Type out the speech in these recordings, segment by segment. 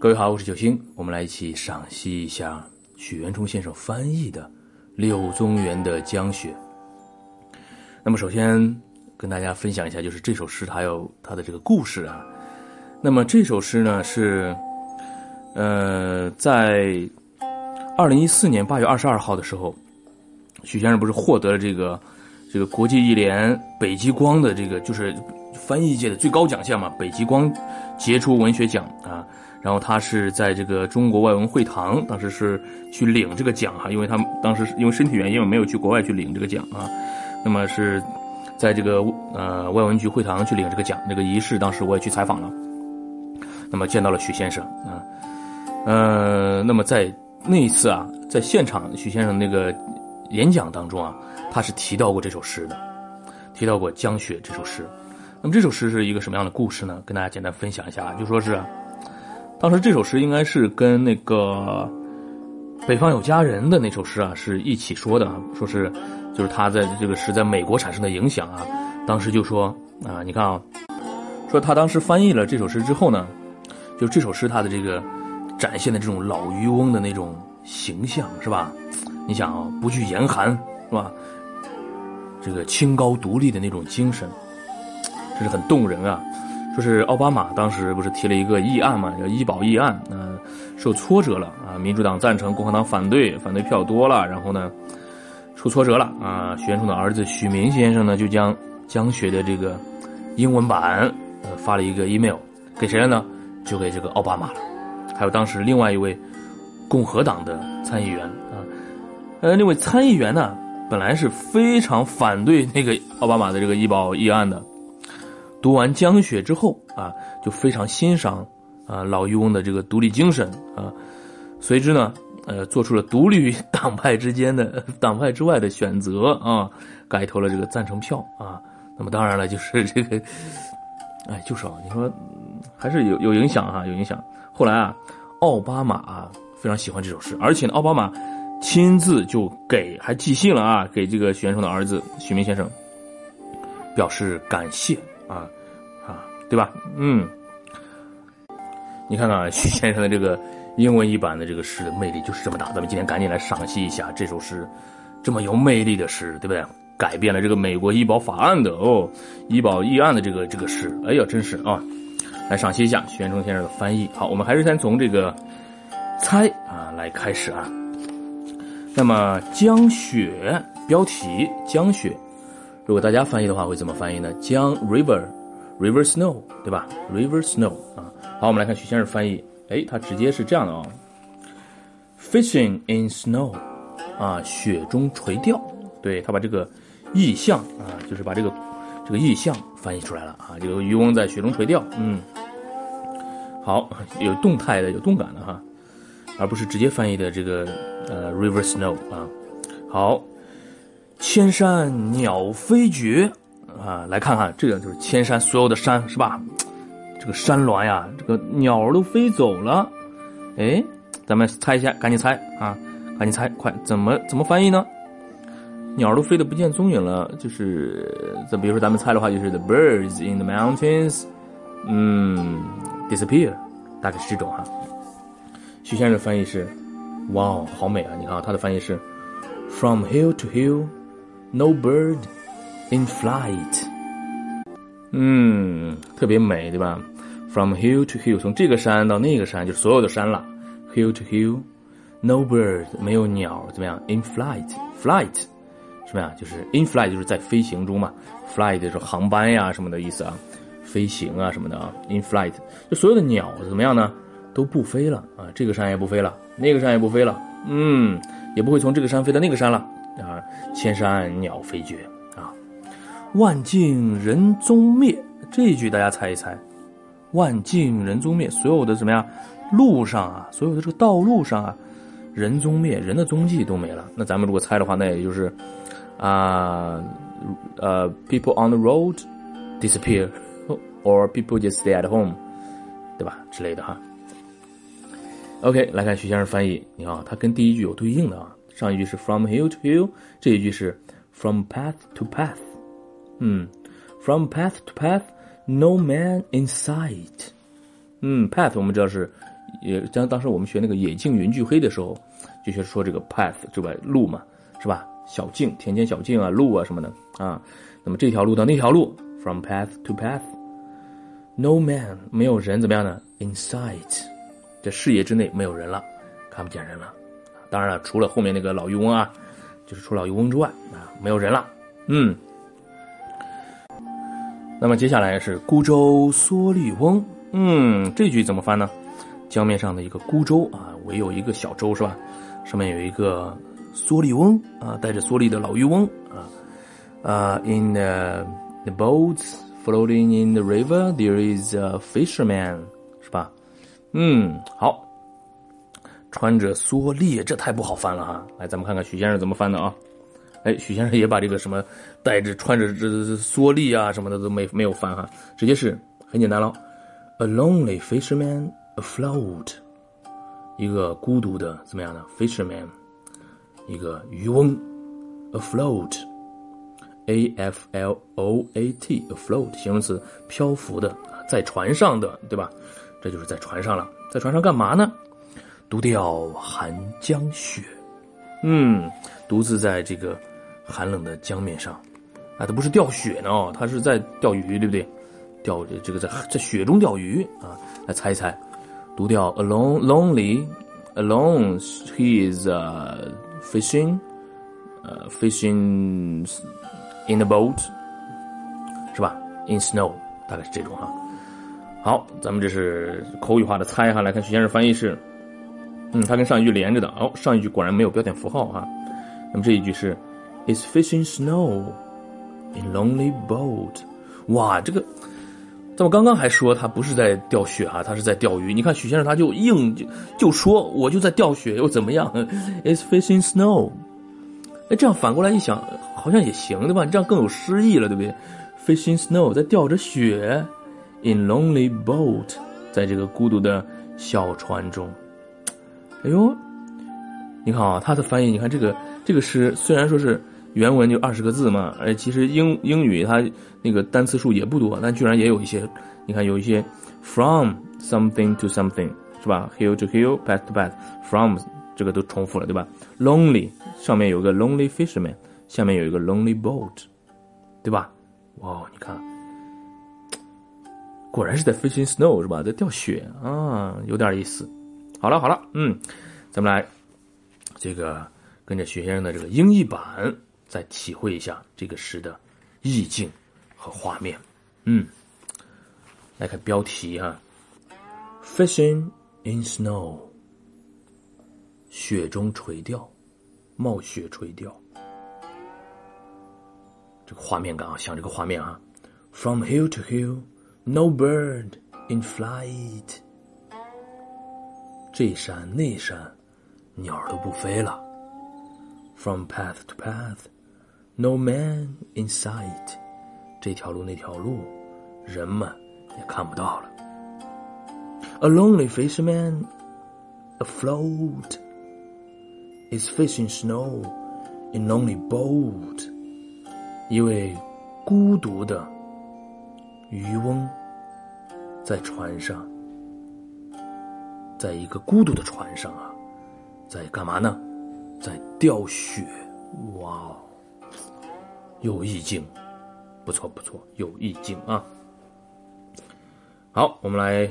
各位好，我是九星，我们来一起赏析一下许渊冲先生翻译的柳宗元的《江雪》。那么，首先跟大家分享一下，就是这首诗它有它的这个故事啊。那么这首诗呢是，呃，在二零一四年八月二十二号的时候，许先生不是获得了这个这个国际艺联北极光的这个就是翻译界的最高奖项嘛，北极光杰出文学奖啊。然后他是在这个中国外文会堂，当时是去领这个奖哈，因为他当时因为身体原因没有去国外去领这个奖啊。那么是在这个呃外文局会堂去领这个奖，那个仪式当时我也去采访了。那么见到了许先生啊，呃，那么在那一次啊，在现场许先生那个演讲当中啊，他是提到过这首诗的，提到过《江雪》这首诗。那么这首诗是一个什么样的故事呢？跟大家简单分享一下啊，就说是。当时这首诗应该是跟那个《北方有佳人》的那首诗啊是一起说的，说是就是他在这个诗在美国产生的影响啊。当时就说啊，你看啊，说他当时翻译了这首诗之后呢，就这首诗他的这个展现的这种老渔翁的那种形象是吧？你想啊，不惧严寒是吧？这个清高独立的那种精神，这是很动人啊。说是奥巴马当时不是提了一个议案嘛，叫医保议案，嗯，受挫折了啊，民主党赞成，共和党反对，反对票多了，然后呢，受挫折了啊。许渊冲的儿子许明先生呢，就将江雪的这个英文版呃发了一个 email 给谁了呢？就给这个奥巴马了，还有当时另外一位共和党的参议员啊，呃，那位参议员呢，本来是非常反对那个奥巴马的这个医保议案的。读完《江雪》之后啊，就非常欣赏啊老渔翁的这个独立精神啊，随之呢，呃，做出了独立于党派之间的 党派之外的选择啊，改投了这个赞成票啊。那么当然了，就是这个，哎，就是啊，你说还是有有影响哈，有影响。后来啊，奥巴马非常喜欢这首诗，而且呢，奥巴马亲自就给还寄信了啊，给这个许渊冲的儿子许明先生表示感谢。啊，对吧？嗯，你看看 徐先生的这个英文译版的这个诗的魅力就是这么大。咱们今天赶紧来赏析一下这首诗，这么有魅力的诗，对不对？改变了这个美国医保法案的哦，医保议案的这个这个诗，哎呀，真是啊！来赏析一下徐元冲先生的翻译。好，我们还是先从这个猜啊来开始啊。那么江雪标题江雪。如果大家翻译的话，会怎么翻译呢？江 River snow，对吧？river snow 啊。好，我们来看徐先生翻译。哎，他直接是这样的啊，fishing in snow，啊，雪中垂钓。对他把这个意象啊，就是把这个这个意象翻译出来了啊。这个渔翁在雪中垂钓，嗯，好，有动态的，有动感的哈，而不是直接翻译的这个呃 river snow 啊。好。千山鸟飞绝，啊，来看看这个就是千山所有的山是吧？这个山峦呀，这个鸟儿都飞走了，哎，咱们猜一下，赶紧猜啊，赶紧猜，快，怎么怎么翻译呢？鸟儿都飞得不见踪影了，就是这，比如说咱们猜的话，就是 the birds in the mountains，嗯，disappear，大概是这种哈。徐先生的翻译是，哇，好美啊！你看他的翻译是，from hill to hill。No bird in flight，嗯，特别美，对吧？From hill to hill，从这个山到那个山，就是所有的山了。Hill to hill，no bird，没有鸟，怎么样？In flight，flight，什么呀？就是 in flight，就是在飞行中嘛。Flight 就是航班呀什么的意思啊，飞行啊什么的啊。In flight，就所有的鸟怎么样呢？都不飞了啊，这个山也不飞了，那个山也不飞了，嗯，也不会从这个山飞到那个山了。啊，千山鸟飞绝，万径人踪灭。这一句大家猜一猜，万径人踪灭，所有的怎么样？路上啊，所有的这个道路上啊，人踪灭，人的踪迹都没了。那咱们如果猜的话，那也就是啊，呃，people on the road disappear，or people just stay at home，对吧？之类的哈。OK，来看徐先生翻译，你看他跟第一句有对应的啊。上一句是 from hill to hill，这一句是 from path to path。嗯，from path to path，no man in sight。嗯，path 我们知道是也当当时我们学那个野径云俱黑的时候，就学说这个 path 这吧路嘛，是吧？小径、田间小径啊，路啊什么的啊。那么这条路到那条路，from path to path，no man 没有人怎么样呢？in sight，这视野之内没有人了，看不见人了。当然了，除了后面那个老渔翁啊，就是除了渔翁之外啊，没有人了。嗯。那么接下来是孤舟蓑笠翁。嗯，这句怎么翻呢？江面上的一个孤舟啊，唯有一个小舟是吧？上面有一个蓑笠翁啊，带着蓑笠的老渔翁啊。啊，in the the boats floating in the river, there is a fisherman，是吧？嗯，好。穿着蓑笠，这太不好翻了哈！来，咱们看看许先生怎么翻的啊？哎，许先生也把这个什么带着穿着这蓑笠啊什么的都没没有翻哈，直接是很简单了。A lonely fisherman afloat，一个孤独的怎么样的 fisherman，一个渔翁 afloat，a f l o a t afloat 形容词，漂浮的，在船上的，对吧？这就是在船上了，在船上干嘛呢？独钓寒江雪，嗯，独自在这个寒冷的江面上，啊，他不是钓雪呢，他是在钓鱼，对不对？钓这个在在雪中钓鱼啊，来猜一猜，独钓 alone lonely alone he is fishing，呃 fishing in the boat，是吧？in snow 大概是这种哈。好，咱们这是口语化的猜哈，来看徐先生翻译是，嗯，他跟上一句连着的哦，上一句果然没有标点符号哈。那么这一句是，is fishing snow in lonely boat，哇，这个。那么刚刚还说他不是在钓雪啊，他是在钓鱼。你看许先生他就硬就就说我就在钓雪，又怎么样？Is fishing snow？哎，这样反过来一想，好像也行，对吧？这样更有诗意了，对不对？Fishing snow，在钓着雪，in lonely boat，在这个孤独的小船中。哎呦，你看啊，他的翻译，你看这个这个诗虽然说是。原文就二十个字嘛，而其实英英语它那个单词数也不多，但居然也有一些，你看有一些 from something to something 是吧？hill to hill，path to path，from 这个都重复了对吧？lonely 上面有个 lonely fisherman，下面有一个 lonely boat，对吧？哇，你看，果然是在 fishing snow 是吧？在掉雪啊，有点意思。好了好了，嗯，咱们来这个跟着徐先生的这个英译版。再体会一下这个诗的意境和画面。嗯，来看标题哈，“Fishing in snow”，雪中垂钓，冒雪垂钓。这个画面感啊，想这个画面啊，“From hill to hill, no bird in flight”，这山那山，鸟都不飞了。“From path to path”。No man in sight，这条路那条路，人们也看不到了。A lonely fisherman afloat is fishing snow in lonely boat。一位孤独的渔翁在船上，在一个孤独的船上啊，在干嘛呢？在掉血。哇哦！有意境，不错不错，有意境啊！好，我们来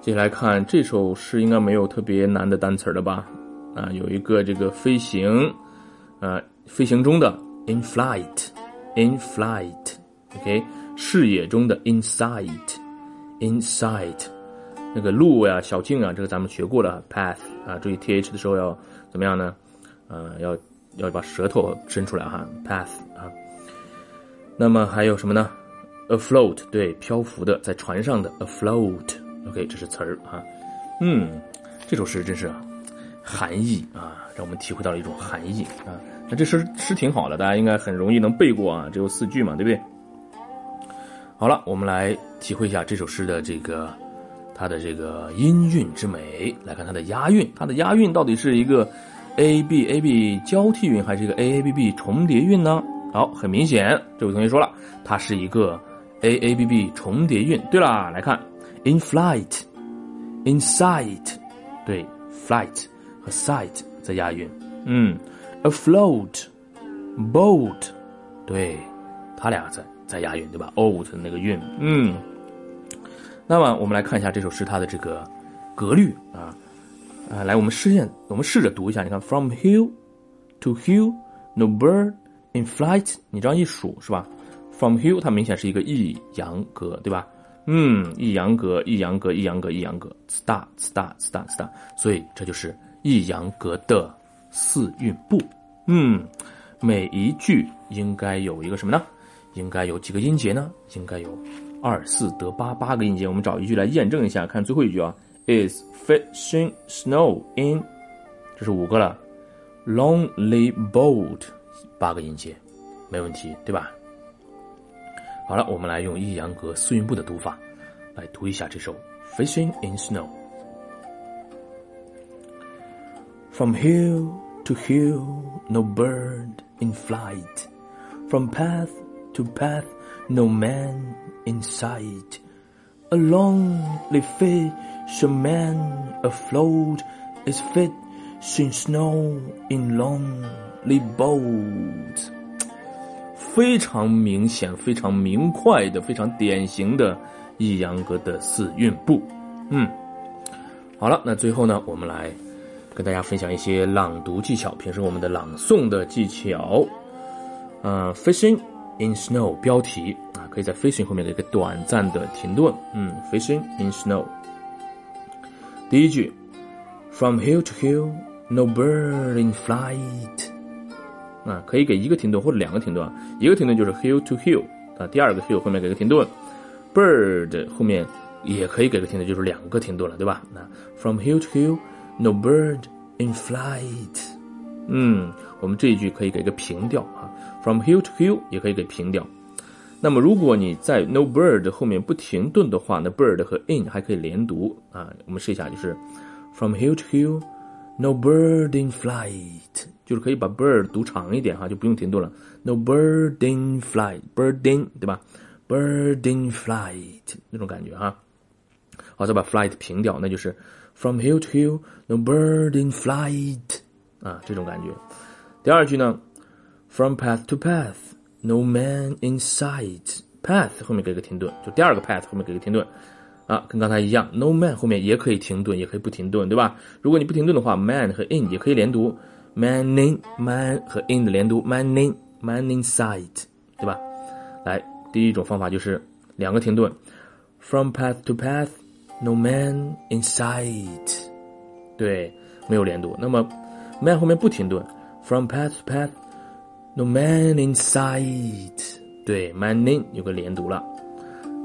接下来看这首诗，应该没有特别难的单词了吧？啊，有一个这个飞行，啊，飞行中的 in flight，in flight，OK，视野中的 in sight，in sight，那个路呀、小径啊，这个咱们学过了，path 啊，注意 th 的时候要怎么样呢？呃，要要把舌头伸出来哈，path 啊。那么还有什么呢？afloat，对，漂浮的，在船上的 afloat，OK，这是词儿啊。嗯，这首诗真是含义啊，让我们体会到了一种含义啊。那这诗诗挺好的，大家应该很容易能背过啊，只有四句嘛，对不对？好了，我们来体会一下这首诗的这个它的这个音韵之美，来看它的押韵，它的押韵到底是一个 a b a b 交替韵，还是一个 a a b b 重叠韵呢？好，很明显，这位同学说了，它是一个 a a b b 重叠韵。对了，来看 in flight，in sight，对，flight 和 sight 在押韵。嗯，afloat，boat，对，它俩在在押韵，对吧？oat 的那个韵。嗯，那么我们来看一下这首诗它的这个格律啊啊，来，我们试验，我们试着读一下。你看，from hill to hill，no bird in flight。你这样一数是吧？from hill 它明显是一个抑扬格，对吧？嗯，抑扬格，抑扬格，抑扬格，抑扬格，sta sta sta sta，所以这就是抑扬格的四韵部。嗯，每一句应该有一个什么呢？应该有几个音节呢？应该有二四得八八个音节。我们找一句来验证一下，看最后一句啊，is fishing snow in，这是五个了，lonely boat，八个音节，没问题，对吧？好了，我们来用抑扬格四韵部的读法来读一下这首《Fishing in Snow》。From hill to hill, no bird in flight. From path to path, no man Inside A lonely fisherman afloat is fishing snow in lonely boat. 非常明显、非常明快的、非常典型的抑扬格的四韵部。嗯，好了，那最后呢，我们来跟大家分享一些朗读技巧，平时我们的朗诵的技巧。嗯，fishing in snow 标题啊，可以在 fishing 后面给一个短暂的停顿。嗯，fishing in snow。第一句，From hill to hill, no bird in flight。啊，可以给一个停顿或者两个停顿。一个停顿就是 hill to hill 啊，第二个 hill 后面给个停顿，bird 后面也可以给个停顿，就是两个停顿了，对吧？那 from hill to hill，no bird in flight。嗯，我们这一句可以给个平调啊，from hill to hill 也可以给平调。 那么如果你在 no bird 后面不停顿的话，那 bird 和 in 还可以连读啊。我们试一下，就是 from hill to hill，no birding flight。就是可以把 bird 读长一点哈，就不用停顿了。No birding flight，birding 对吧？birding flight 那种感觉哈。好，再把 flight 平掉，那就是 from hill to hill，no birding flight 啊，这种感觉。第二句呢，from path to path No man in sight。path 后面给个停顿，就第二个 path 后面给个停顿啊，跟刚才一样，no man 后面也可以停顿，也可以不停顿，对吧？如果你不停顿的话，man 和 in 也可以连读。Man in man 和 in 的连读，man in man in sight，对吧？来，第一种方法就是两个停顿，from path to path，no man in sight 对，没有连读。那么 man 后面不停顿，from path to path No man in sight 对，man in 有个连读了。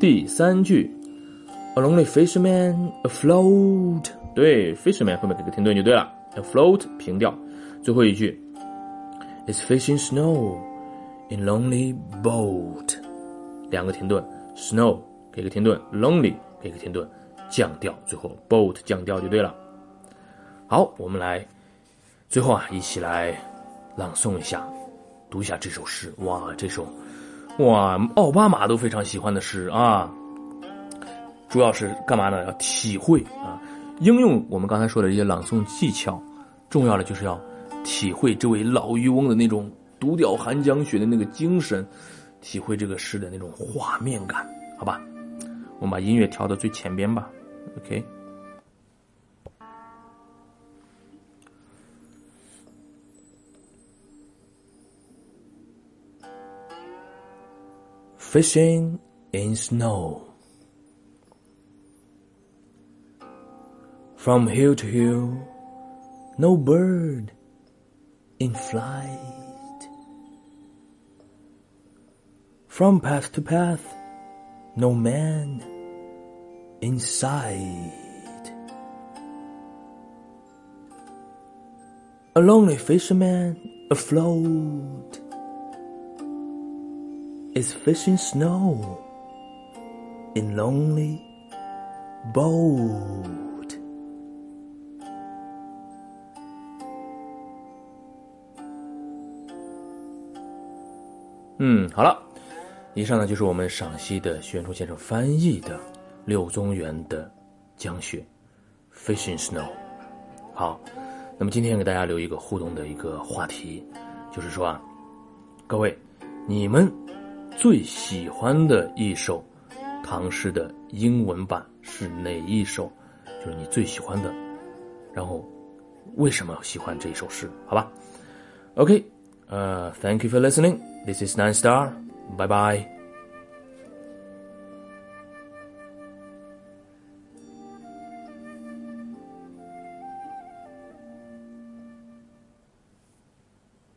第三句，a lonely fisherman afloat，对，fisherman 后面给个停顿就对了，afloat 平调。最后一句，Is fishing snow in lonely boat，两个停顿，snow 给个停顿，lonely 给个停顿，降调，最后 boat 降调就对了。好，我们来最后啊，一起来朗诵一下，读一下这首诗。哇，这首哇，奥巴马都非常喜欢的诗啊。主要是干嘛呢？要体会啊，应用我们刚才说的一些朗诵技巧，重要的就是要。体会这位老渔翁的那种独钓寒江雪的那个精神，体会这个诗的那种画面感，好吧？我们把音乐调到最前边吧，OK。Fishing in snow, from hill to hill, no bird. in flight. From path to path, no man in sight. A lonely fisherman afloat is fishing snow in lonely boat. 嗯，好了，以上呢就是我们赏析的徐元冲先生翻译的柳宗元的《江雪》，Fishing Snow。好，那么今天给大家留一个互动的一个话题，就是说啊，各位，你们最喜欢的一首唐诗的英文版是哪一首？就是你最喜欢的，然后为什么喜欢这一首诗？好吧？OK，呃、t h a n k you for listening. This is Nine Star. Bye bye.